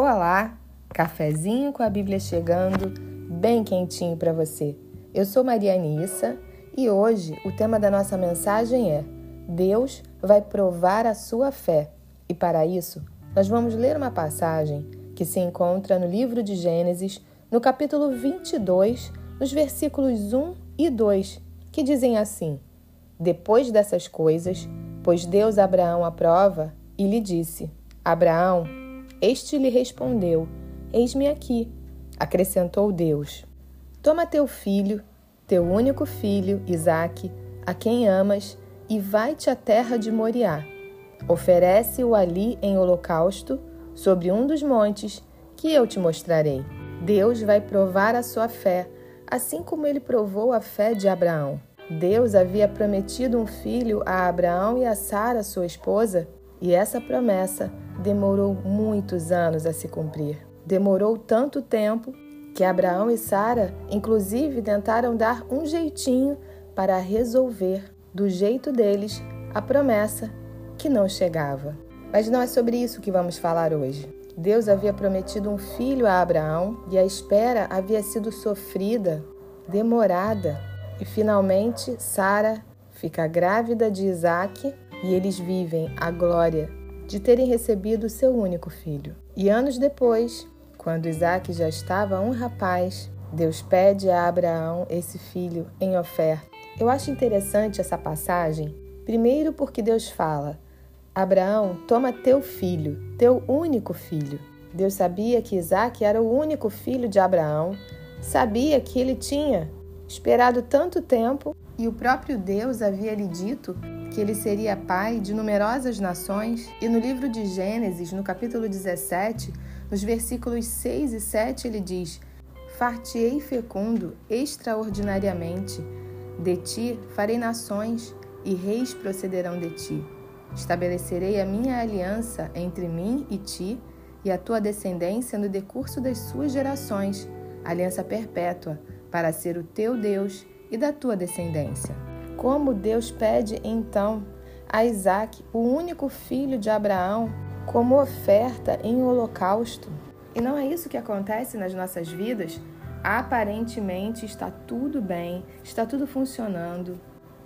Olá, cafezinho com a Bíblia chegando, bem quentinho para você. Eu sou Maria Anissa e hoje o tema da nossa mensagem é Deus vai provar a sua fé. E para isso, nós vamos ler uma passagem que se encontra no livro de Gênesis, no capítulo 22, nos versículos 1 e 2, que dizem assim: Depois dessas coisas, pôs Deus Abraão à prova e lhe disse: Abraão, este lhe respondeu: Eis-me aqui. Acrescentou Deus: Toma teu filho, teu único filho, Isaque, a quem amas, e vai-te à terra de Moriá. Oferece-o ali em holocausto, sobre um dos montes, que eu te mostrarei. Deus vai provar a sua fé, assim como ele provou a fé de Abraão. Deus havia prometido um filho a Abraão e a Sara, sua esposa, e essa promessa demorou muitos anos a se cumprir. Demorou tanto tempo que Abraão e Sara, inclusive, tentaram dar um jeitinho para resolver, do jeito deles, a promessa que não chegava. Mas não é sobre isso que vamos falar hoje. Deus havia prometido um filho a Abraão e a espera havia sido sofrida, demorada. E finalmente Sara fica grávida de Isaac e eles vivem a glória de terem recebido seu único filho. E anos depois, quando Isaac já estava um rapaz, Deus pede a Abraão esse filho em oferta. Eu acho interessante essa passagem, primeiro porque Deus fala: Abraão, toma teu filho, teu único filho. Deus sabia que Isaac era o único filho de Abraão, sabia que ele tinha esperado tanto tempo e o próprio Deus havia lhe dito que ele seria pai de numerosas nações, e no livro de Gênesis, no capítulo 17, nos versículos 6 e 7, ele diz: Fartiei fecundo extraordinariamente, de ti farei nações, e reis procederão de ti. Estabelecerei a minha aliança entre mim e ti, e a tua descendência no decurso das suas gerações, aliança perpétua, para ser o teu Deus e da tua descendência. Como Deus pede então a Isaac, o único filho de Abraão, como oferta em holocausto. E não é isso que acontece nas nossas vidas? Aparentemente está tudo bem, está tudo funcionando.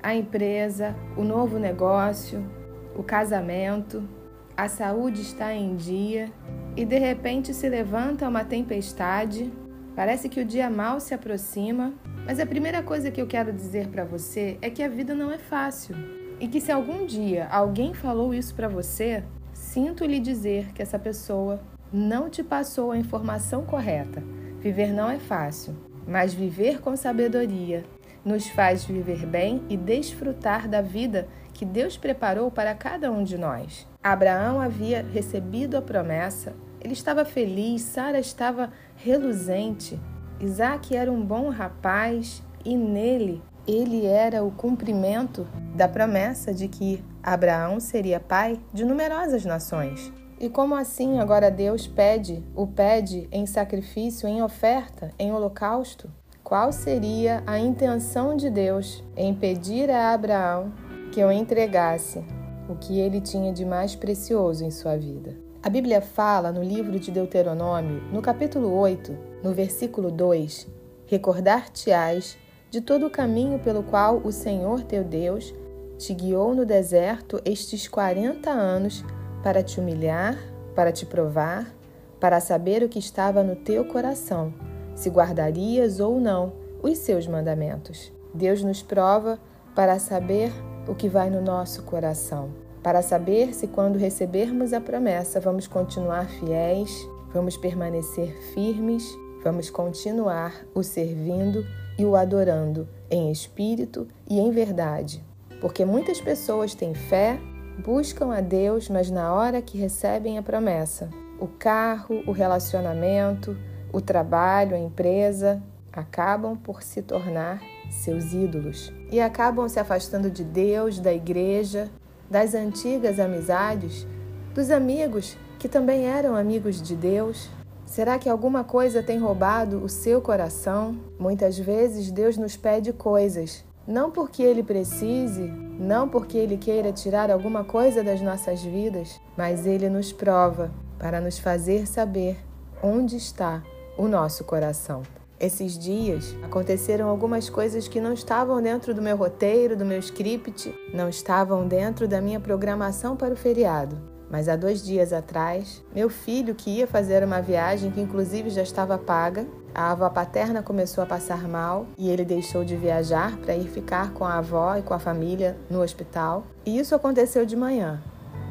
A empresa, o novo negócio, o casamento, a saúde está em dia e de repente se levanta uma tempestade. Parece que o dia mal se aproxima mas a primeira coisa que eu quero dizer para você é que a vida não é fácil. E que se algum dia alguém falou isso para você, sinto lhe dizer que essa pessoa não te passou a informação correta. Viver não é fácil, mas viver com sabedoria nos faz viver bem e desfrutar da vida que Deus preparou para cada um de nós. Abraão havia recebido a promessa, ele estava feliz, Sara estava reluzente, Isaac era um bom rapaz e nele ele era o cumprimento da promessa de que Abraão seria pai de numerosas nações. E como assim agora Deus pede, o pede em sacrifício, em oferta, em holocausto? Qual seria a intenção de Deus em pedir a Abraão que eu entregasse o que ele tinha de mais precioso em sua vida? A Bíblia fala no livro de Deuteronômio, no capítulo 8, no versículo 2: Recordar-te-ás de todo o caminho pelo qual o Senhor teu Deus te guiou no deserto estes quarenta anos para te humilhar, para te provar, para saber o que estava no teu coração, se guardarias ou não os seus mandamentos. Deus nos prova para saber o que vai no nosso coração, para saber se, quando recebermos a promessa, vamos continuar fiéis, vamos permanecer firmes Vamos continuar o servindo e o adorando em espírito e em verdade, porque muitas pessoas têm fé, buscam a Deus, mas na hora que recebem a promessa, o carro, o relacionamento, o trabalho, a empresa, acabam por se tornar seus ídolos. E acabam se afastando de Deus, da igreja, das antigas amizades, dos amigos que também eram amigos de Deus, Será que alguma coisa tem roubado o seu coração? Muitas vezes Deus nos pede coisas, não porque Ele precise, não porque Ele queira tirar alguma coisa das nossas vidas, mas Ele nos prova para nos fazer saber onde está o nosso coração. Esses dias aconteceram algumas coisas que não estavam dentro do meu roteiro, do meu script, não estavam dentro da minha programação para o feriado. Mas há dois dias atrás, meu filho, que ia fazer uma viagem que inclusive já estava paga, a avó paterna começou a passar mal e ele deixou de viajar para ir ficar com a avó e com a família no hospital. E isso aconteceu de manhã.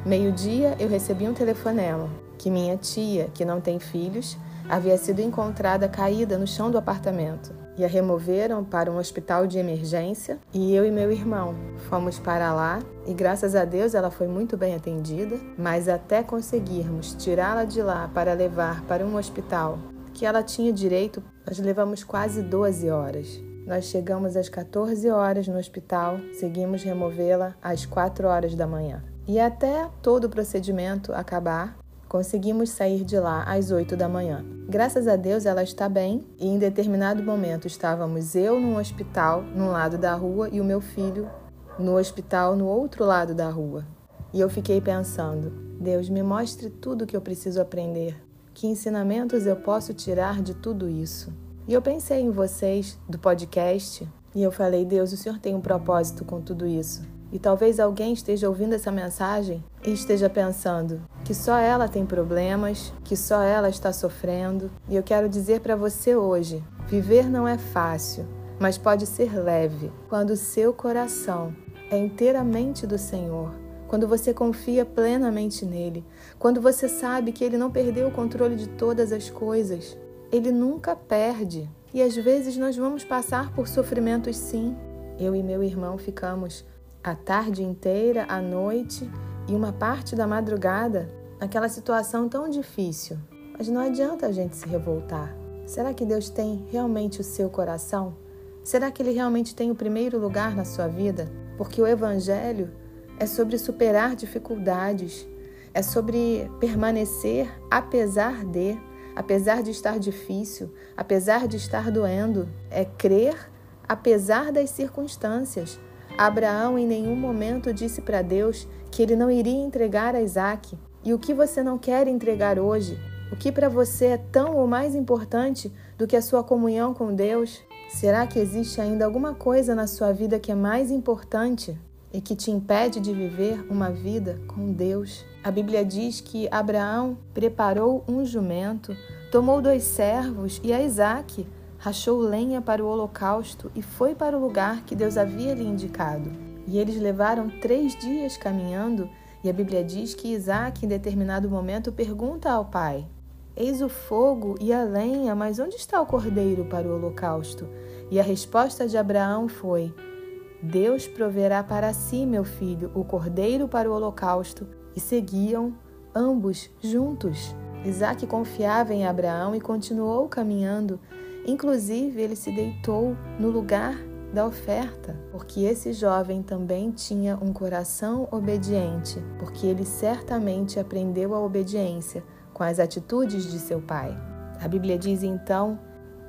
Meio-dia eu recebi um telefonema que minha tia, que não tem filhos, havia sido encontrada caída no chão do apartamento e a removeram para um hospital de emergência. E eu e meu irmão fomos para lá e, graças a Deus, ela foi muito bem atendida. Mas até conseguirmos tirá-la de lá para levar para um hospital que ela tinha direito, nós levamos quase 12 horas. Nós chegamos às 14 horas no hospital, seguimos removê-la às 4 horas da manhã. E até todo o procedimento acabar, Conseguimos sair de lá às 8 da manhã. Graças a Deus ela está bem e em determinado momento estávamos eu num hospital num lado da rua e o meu filho no hospital no outro lado da rua. E eu fiquei pensando: Deus, me mostre tudo que eu preciso aprender. Que ensinamentos eu posso tirar de tudo isso? E eu pensei em vocês do podcast e eu falei: Deus, o Senhor tem um propósito com tudo isso. E talvez alguém esteja ouvindo essa mensagem e esteja pensando que só ela tem problemas, que só ela está sofrendo. E eu quero dizer para você hoje: viver não é fácil, mas pode ser leve quando o seu coração é inteiramente do Senhor. Quando você confia plenamente nele, quando você sabe que ele não perdeu o controle de todas as coisas, ele nunca perde. E às vezes nós vamos passar por sofrimentos sim. Eu e meu irmão ficamos a tarde inteira, a noite e uma parte da madrugada naquela situação tão difícil. Mas não adianta a gente se revoltar. Será que Deus tem realmente o seu coração? Será que Ele realmente tem o primeiro lugar na sua vida? Porque o Evangelho é sobre superar dificuldades, é sobre permanecer apesar de, apesar de estar difícil, apesar de estar doendo, é crer apesar das circunstâncias. Abraão em nenhum momento disse para Deus que ele não iria entregar a Isaac. E o que você não quer entregar hoje? O que para você é tão ou mais importante do que a sua comunhão com Deus? Será que existe ainda alguma coisa na sua vida que é mais importante e que te impede de viver uma vida com Deus? A Bíblia diz que Abraão preparou um jumento, tomou dois servos e a Isaac rachou lenha para o holocausto e foi para o lugar que Deus havia lhe indicado. E eles levaram três dias caminhando, e a Bíblia diz que Isaac, em determinado momento, pergunta ao pai: Eis o fogo e a lenha, mas onde está o cordeiro para o holocausto? E a resposta de Abraão foi: Deus proverá para si, meu filho, o cordeiro para o holocausto. E seguiam ambos juntos. Isaac confiava em Abraão e continuou caminhando. Inclusive, ele se deitou no lugar da oferta, porque esse jovem também tinha um coração obediente, porque ele certamente aprendeu a obediência com as atitudes de seu pai. A Bíblia diz então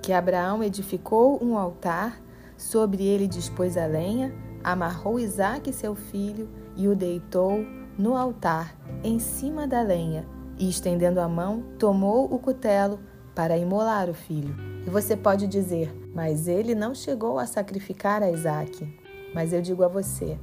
que Abraão edificou um altar, sobre ele dispôs a lenha, amarrou Isaque, seu filho, e o deitou no altar, em cima da lenha, e estendendo a mão, tomou o cutelo para imolar o filho. E você pode dizer, mas ele não chegou a sacrificar a Isaac. Mas eu digo a você,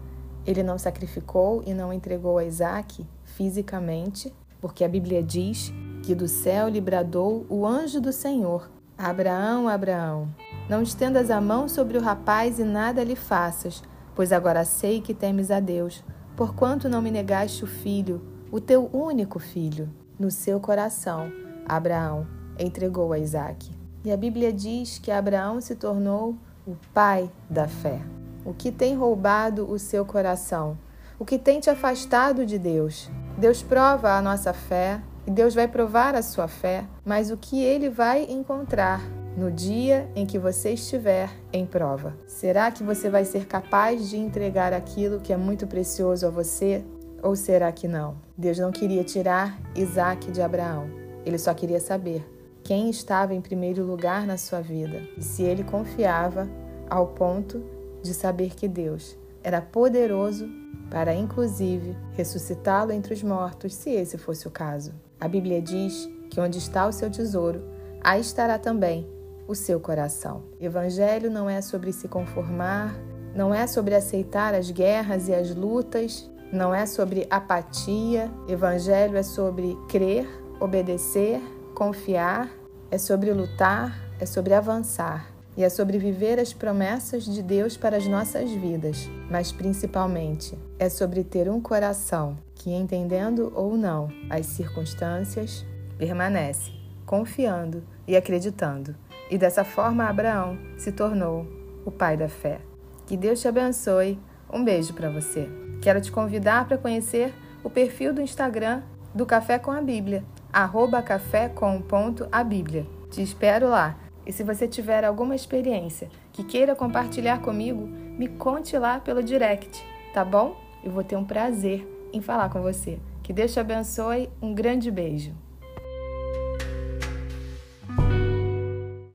ele não sacrificou e não entregou a Isaac fisicamente, porque a Bíblia diz que do céu lhe bradou o anjo do Senhor: Abraão, Abraão, não estendas a mão sobre o rapaz e nada lhe faças, pois agora sei que temes a Deus, porquanto não me negaste o filho, o teu único filho. No seu coração, Abraão entregou a Isaac. E a Bíblia diz que Abraão se tornou o pai da fé. O que tem roubado o seu coração? O que tem te afastado de Deus? Deus prova a nossa fé e Deus vai provar a sua fé, mas o que ele vai encontrar no dia em que você estiver em prova? Será que você vai ser capaz de entregar aquilo que é muito precioso a você? Ou será que não? Deus não queria tirar Isaac de Abraão, ele só queria saber quem estava em primeiro lugar na sua vida e se ele confiava ao ponto de saber que Deus era poderoso para, inclusive, ressuscitá-lo entre os mortos, se esse fosse o caso. A Bíblia diz que onde está o seu tesouro, aí estará também o seu coração. Evangelho não é sobre se conformar, não é sobre aceitar as guerras e as lutas, não é sobre apatia. Evangelho é sobre crer, obedecer, confiar, é sobre lutar, é sobre avançar e é sobre viver as promessas de Deus para as nossas vidas, mas principalmente é sobre ter um coração que, entendendo ou não as circunstâncias, permanece confiando e acreditando. E dessa forma, Abraão se tornou o pai da fé. Que Deus te abençoe. Um beijo para você. Quero te convidar para conhecer o perfil do Instagram do Café com a Bíblia, arroba café com ponto a Bíblia. Te espero lá. E se você tiver alguma experiência que queira compartilhar comigo, me conte lá pelo direct, tá bom? Eu vou ter um prazer em falar com você. Que Deus te abençoe. Um grande beijo.